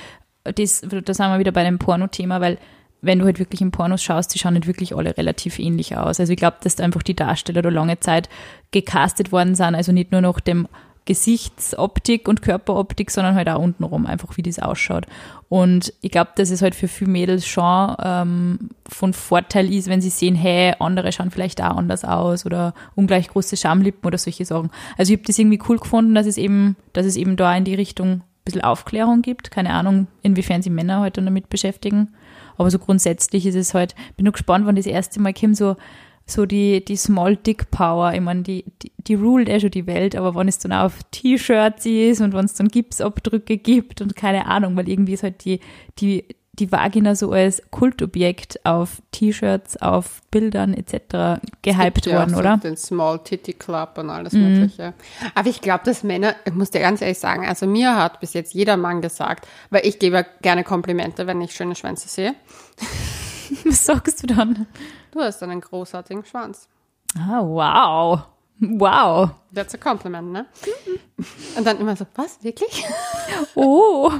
das, da sind wir wieder bei dem Porno-Thema, weil wenn du halt wirklich in Pornos schaust, die schauen nicht wirklich alle relativ ähnlich aus. Also ich glaube, dass einfach die Darsteller da lange Zeit gecastet worden sind, also nicht nur nach dem Gesichtsoptik und Körperoptik, sondern halt auch untenrum, einfach wie das ausschaut. Und ich glaube, dass es halt für viele Mädels schon ähm, von Vorteil ist, wenn sie sehen, hey, andere schauen vielleicht auch anders aus oder ungleich große Schamlippen oder solche Sachen. Also ich habe das irgendwie cool gefunden, dass es eben, dass es eben da in die Richtung ein bisschen Aufklärung gibt. Keine Ahnung, inwiefern sich Männer heute damit beschäftigen. Aber so grundsätzlich ist es halt, bin nur gespannt, wann das erste Mal kommt, so, so die, die Small Dick Power. Ich meine, die, die, die ruled eh schon die Welt, aber wenn es dann auch auf T-Shirts ist und wenn es dann Gipsabdrücke gibt und keine Ahnung, weil irgendwie ist halt die, die, die Vagina so als Kultobjekt auf T-Shirts, auf Bildern etc. gehypt ja worden, so oder? Mhm. Den Small Titty Club und alles Mögliche. Aber ich glaube, dass Männer, ich muss dir ganz ehrlich sagen, also mir hat bis jetzt jeder Mann gesagt, weil ich gebe ja gerne Komplimente, wenn ich schöne Schwänze sehe. Was sagst du dann? Du hast einen großartigen Schwanz. Ah, wow. Wow. That's a compliment, ne? Und dann immer so, was, wirklich? Oh.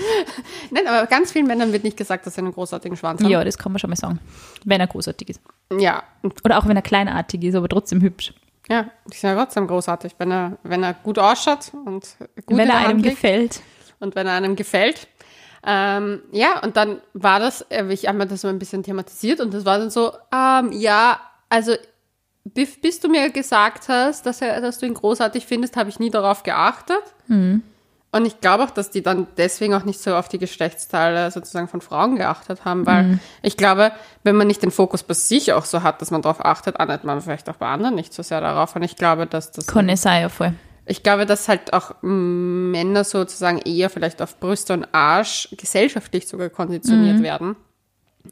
Nein, aber ganz vielen Männern wird nicht gesagt, dass sie einen großartigen Schwanz haben. Ja, das kann man schon mal sagen. Wenn er großartig ist. Ja, Oder auch wenn er kleinartig ist, aber trotzdem hübsch. ja, die sind ja trotzdem großartig, wenn er, wenn er gut ausschaut und gut in wenn er einem liegt gefällt. und wenn er einem gefällt. Ähm, ja, und dann war das, äh, ich habe mir das so ein bisschen thematisiert und das war dann so, ähm, ja, also bis, du mir gesagt hast, dass, er, dass du ihn großartig findest, habe ich nie darauf geachtet. Und ich glaube auch, dass die dann deswegen auch nicht so auf die Geschlechtsteile sozusagen von Frauen geachtet haben, weil ich glaube, wenn man nicht den Fokus bei sich auch so hat, dass man darauf achtet, achtet man vielleicht auch bei anderen nicht so sehr darauf. Und ich glaube, dass das Kann es sein, ja voll. Ich glaube, dass halt auch Männer sozusagen eher vielleicht auf Brüste und Arsch gesellschaftlich sogar konditioniert werden.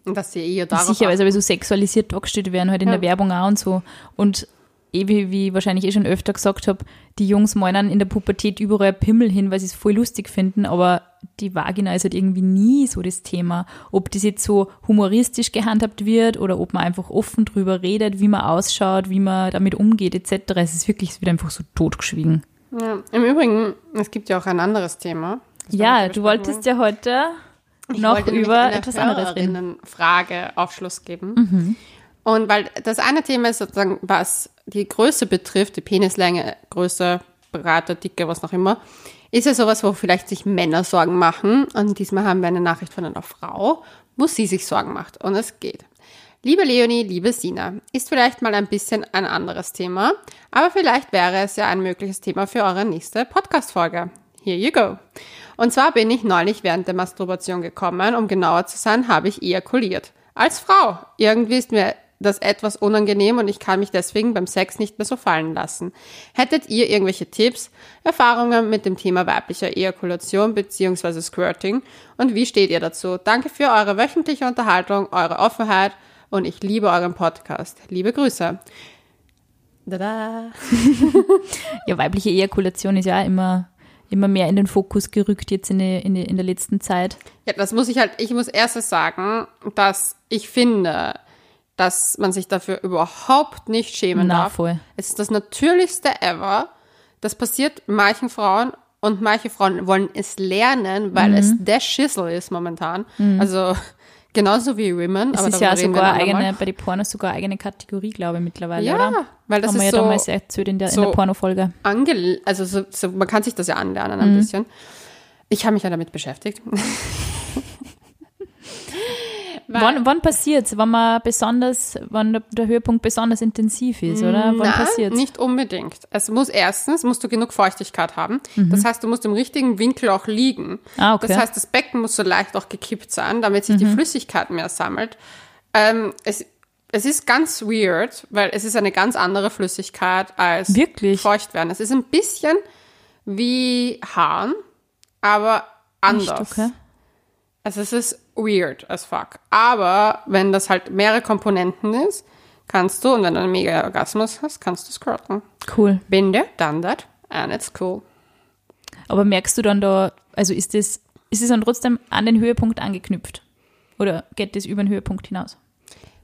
Und dass sie eher darauf Sicher, weil achten. sowieso sexualisiert dargestellt werden, halt in Ja. der Werbung auch und so. Und eh, wie, wie ich wahrscheinlich eh schon öfter gesagt habe, die Jungs meinen in der Pubertät überall Pimmel hin, weil sie es voll lustig finden, aber die Vagina ist halt irgendwie nie so das Thema. Ob das jetzt so humoristisch gehandhabt wird oder ob man einfach offen drüber redet, wie man ausschaut, wie man damit umgeht, etc. Es ist wirklich, es wird einfach so totgeschwiegen. Ja. Im Übrigen, es gibt ja auch ein anderes Thema. Ja, du wolltest ja heute. Ich noch über etwas anderes reden. Mhm. Frage Aufschluss geben. Und weil das eine Thema ist sozusagen, was die Größe betrifft, die Penislänge, Größe, Breite, Dicke, was noch immer, ist ja sowas, wo vielleicht sich Männer Sorgen machen. Und diesmal haben wir eine Nachricht von einer Frau, wo sie sich Sorgen macht. Und es geht. Liebe Leonie, liebe Sina, ist vielleicht mal ein bisschen ein anderes Thema, aber vielleicht wäre es ja ein mögliches Thema für eure nächste Podcast-Folge. Here you go. Und zwar bin ich neulich während der Masturbation gekommen, um genauer zu sein, habe ich ejakuliert. Als Frau. Irgendwie ist mir das etwas unangenehm und ich kann mich deswegen beim Sex nicht mehr so fallen lassen. Hättet ihr irgendwelche Tipps, Erfahrungen mit dem Thema weiblicher Ejakulation bzw. Squirting und wie steht ihr dazu? Danke für eure wöchentliche Unterhaltung, eure Offenheit und ich liebe euren Podcast. Liebe Grüße. Dada. ja, weibliche Ejakulation ist ja immer immer mehr in den Fokus gerückt jetzt in, die, in, die, in der letzten Zeit. Ja, das muss ich halt, ich muss erst sagen, dass ich finde, dass man sich dafür überhaupt nicht schämen Na, darf. voll. Es ist das Natürlichste ever. Das passiert manchen Frauen und manche Frauen wollen es lernen, weil Mhm. es der Schissel ist momentan. Also genauso wie Women. Es aber ist ja wir sogar eigene, bei den Pornos sogar eine eigene Kategorie, glaube ich, mittlerweile, Ja, oder? weil das Haben wir ist ja so- damals erzählt in der, in so- der Pornofolge. Ange also so, so, man kann sich das ja anlernen Mhm. ein bisschen. Ich habe mich ja damit beschäftigt. Wann, wann passiert's? Wenn man besonders, wenn der, Höhepunkt besonders intensiv ist, oder? Wann Nein, passiert's? nicht unbedingt. Es muss erstens, musst du genug Feuchtigkeit haben. Mhm. Das heißt, du musst im richtigen Winkel auch liegen. Ah, okay. Mhm. Das heißt, das Becken muss so leicht auch gekippt sein, damit sich die Flüssigkeit mehr sammelt. Ähm, es, es ist ganz weird, weil es ist eine ganz andere Flüssigkeit als Wirklich? feucht werden. Es ist ein bisschen wie Haaren, aber anders. Echt, okay. Also es ist weird as fuck. Aber wenn das halt mehrere Komponenten ist, kannst du, und wenn du einen mega Orgasmus hast, kannst du squirten. Cool. There, done that, and it's cool. Aber merkst du dann da, also ist das, ist es dann trotzdem an den Höhepunkt angeknüpft? Oder geht das über den Höhepunkt hinaus?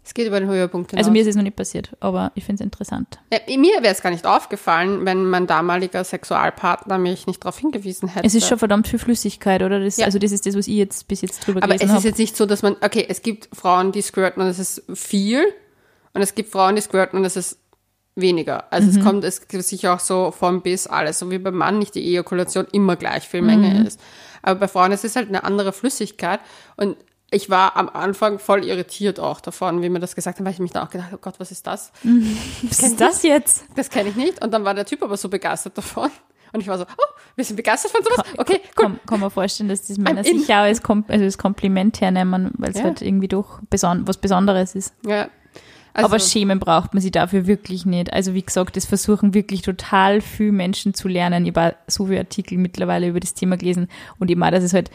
Es geht über den Höhepunkt hinaus. Also mir ist es noch nicht passiert, aber ich finde es interessant. Ja, mir wäre es gar nicht aufgefallen, wenn mein damaliger Sexualpartner mich nicht darauf hingewiesen hätte. Es ist schon verdammt viel Flüssigkeit, oder? Das, Ja. Also das ist das, was ich jetzt bis jetzt drüber Aber es gelesen ist habe. jetzt nicht so, dass man, okay, es gibt Frauen, die squirten und es ist viel und es gibt Frauen, die squirten und es ist weniger. Also Mhm. es kommt, es gibt sicher auch so vom bis alles, so wie beim Mann nicht die Ejakulation immer gleich viel Menge Mhm. ist. Aber bei Frauen es ist halt eine andere Flüssigkeit und ich war am Anfang voll irritiert auch davon, wie mir das gesagt haben, weil ich mich dann auch gedacht, oh Gott, was ist das? Was ist das jetzt? Das kenne ich nicht. Und dann war der Typ aber so begeistert davon. Und ich war so, oh, wir sind begeistert von sowas. Okay, cool. Kann, kann man vorstellen, dass das Männer sicher auch als, Kom also als Kompliment hernehmen, weil es Ja. halt irgendwie doch beson was Besonderes ist. Ja. Also, Aber schämen braucht man sich dafür wirklich nicht. Also wie gesagt, das versuchen wirklich total viele Menschen zu lernen. Ich habe so viele Artikel mittlerweile über das Thema gelesen und eben auch, dass es halt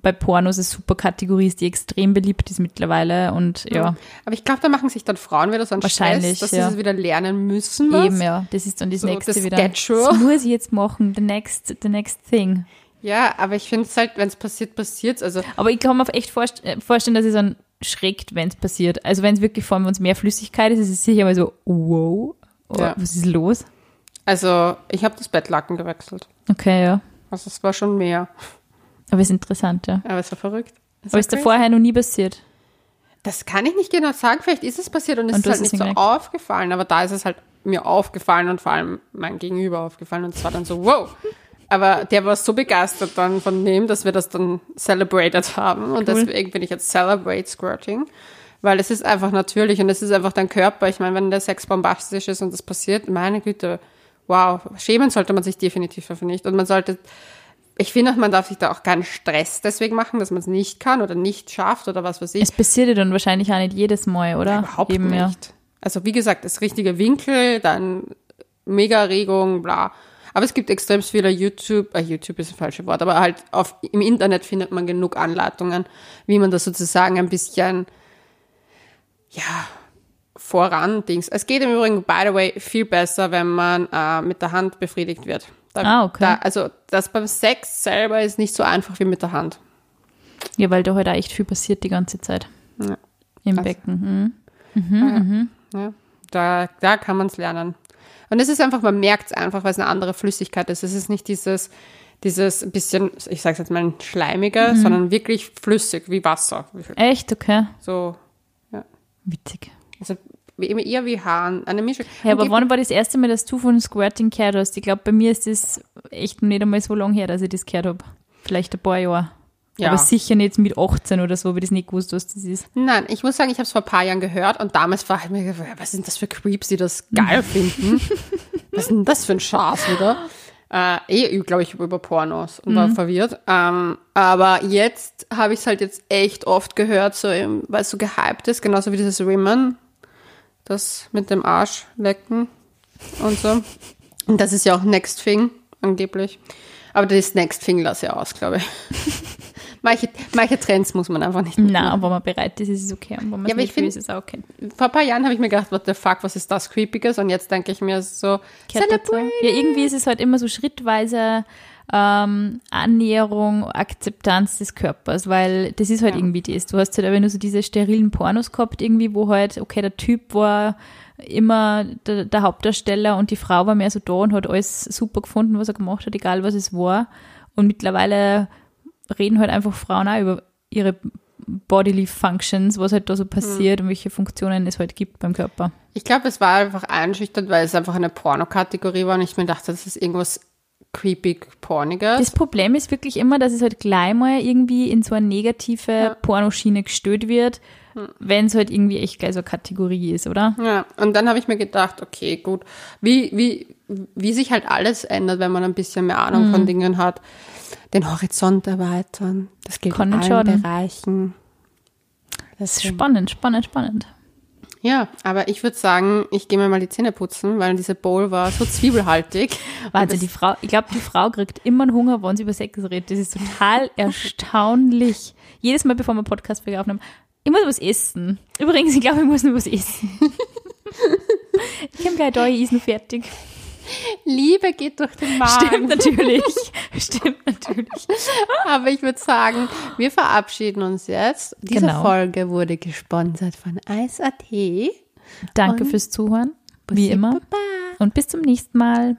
bei Pornos eine super Kategorie ist, die extrem beliebt ist mittlerweile und ja, aber ich glaube, da machen sich dann Frauen wieder so einen Wahrscheinlich, Stress, dass ja. sie es wieder lernen müssen. Was? eben ja, das ist dann das So, nächste das wieder. Schedule. Das muss ich jetzt machen, the next, the next thing. Ja, aber ich finde es halt, wenn es passiert, passiert Also Aber ich kann mir echt vorst äh, vorstellen, dass es dann schreckt, wenn es passiert. Also wenn es wirklich vor allem, wenn es mehr Flüssigkeit ist, ist es sicher mal so, wow, oh, Ja. was ist los? Also ich habe das Bettlaken gewechselt. Okay, ja. Also es war schon mehr. Aber ist interessant, ja. Aber es war verrückt. Es Aber ist da vorher noch nie passiert? Das kann ich nicht genau sagen. Vielleicht ist es passiert und es Und ist halt nicht so aufgefallen. Aber da ist es halt mir aufgefallen und vor allem mein Gegenüber aufgefallen. Und es war dann so, wow. Aber der war so begeistert dann von dem, dass wir das dann celebrated haben. Und Cool. deswegen bin ich jetzt Celebrate Squirting. Weil es ist einfach natürlich und es ist einfach dein Körper. Ich meine, wenn der Sex bombastisch ist und das passiert, meine Güte, wow, schämen sollte man sich definitiv dafür nicht. Und man sollte, ich finde auch, man darf sich da auch keinen Stress deswegen machen, dass man es nicht kann oder nicht schafft oder was weiß ich. Es passiert ja dann wahrscheinlich auch nicht jedes Mal, oder? Überhaupt Eben, nicht. Ja. Also wie gesagt, das richtige Winkel, dann Mega-Regung, bla. Aber es gibt extrem viele YouTube, äh, YouTube ist ein falsches Wort, aber halt auf, im Internet findet man genug Anleitungen, wie man das sozusagen ein bisschen, ja, voran Dings. Es geht im Übrigen, by the way, viel besser, wenn man äh, mit der Hand befriedigt wird. Da, Ah, okay. Da, also das beim Sex selber ist nicht so einfach wie mit der Hand. ja, weil da halt auch echt viel passiert die ganze Zeit. Ja. Im Also- Becken. Mhm. Ja, da, da kann man es lernen. Und es ist einfach, man merkt es einfach, weil es eine andere Flüssigkeit ist. Es ist nicht dieses, dieses bisschen, ich sage jetzt mal schleimiger, sondern wirklich flüssig, wie Wasser. Echt? Okay. So, Witzig. also wie, eher wie Haaren, eine Mischung. Ja, aber wann war das erste Mal, dass du von Squirting gehört hast? Ich glaube, bei mir ist das echt nicht einmal so lange her, dass ich das gehört habe. Vielleicht ein paar Jahre. Ja. Aber sicher nicht mit 18 oder so, weil ich das nicht gewusst, was das ist. Nein, ich muss sagen, ich habe es vor ein paar Jahren gehört und damals war ich mir, was sind das für Creeps, die das geil finden? was ist denn das für ein Schatz, oder? Äh, eh, glaube ich, über Pornos und war verwirrt. Ähm, aber jetzt habe ich es halt jetzt echt oft gehört, so weil es so gehypt ist, genauso wie dieses Women, das mit dem Arsch lecken und so. Und das ist ja auch Next Thing, angeblich. Aber das Next Thing lasse ich aus, glaube ich. manche, manche Trends muss man einfach nicht Na, wenn man bereit ist, ist es okay. Und wenn man Ja, aber nicht ich will, find- ist es auch okay. vor ein paar Jahren habe ich mir gedacht, what the fuck, was ist das Creepiges? Und jetzt denke ich mir so, celebrate. Ja, irgendwie ist es halt immer so schrittweise ähm, Annäherung, Akzeptanz des Körpers, weil das ist halt Ja. irgendwie das. Du hast halt aber nur so diese sterilen Pornos gehabt, irgendwie, wo halt, okay, der Typ war immer der, der Hauptdarsteller und die Frau war mehr so da und hat alles super gefunden, was er gemacht hat, egal was es war. Und mittlerweile reden halt einfach Frauen auch über ihre Bodily Functions, was halt da so passiert und welche Funktionen es halt gibt beim Körper. Ich glaube, es war einfach einschüchternd, weil es einfach eine Pornokategorie war und ich mir dachte, das ist irgendwas creepy porniges. Das Problem ist wirklich immer, dass es halt gleich mal irgendwie in so eine negative Ja. Pornoschiene gestellt wird, wenn es halt irgendwie echt gleich so eine Kategorie ist, oder? Ja, und dann habe ich mir gedacht, okay, gut, wie, wie, wie sich halt alles ändert, wenn man ein bisschen mehr Ahnung Mhm. von Dingen hat. Den Horizont erweitern. Das gilt Kann in allen schaden. Bereichen. Das ist spannend, spannend, spannend. Ja, aber ich würde sagen, ich gehe mir mal die Zähne putzen, weil diese Bowl war so zwiebelhaltig. Warte, die Frau, ich glaube, die Frau kriegt immer einen Hunger, wenn sie über Sex redet. Das ist total erstaunlich. Jedes Mal, bevor wir Podcast-Folge aufnehmen, ich muss was essen. Übrigens, ich glaube, ich muss noch was essen. ich habe gleich da, ich ist noch fertig. Liebe geht durch den Magen. Stimmt natürlich. Stimmt natürlich. Aber ich würde sagen, wir verabschieden uns jetzt. Diese Genau. Folge wurde gesponsert von Eis.at. Danke Und- fürs Zuhören. Wie immer. Baba. Und bis zum nächsten Mal.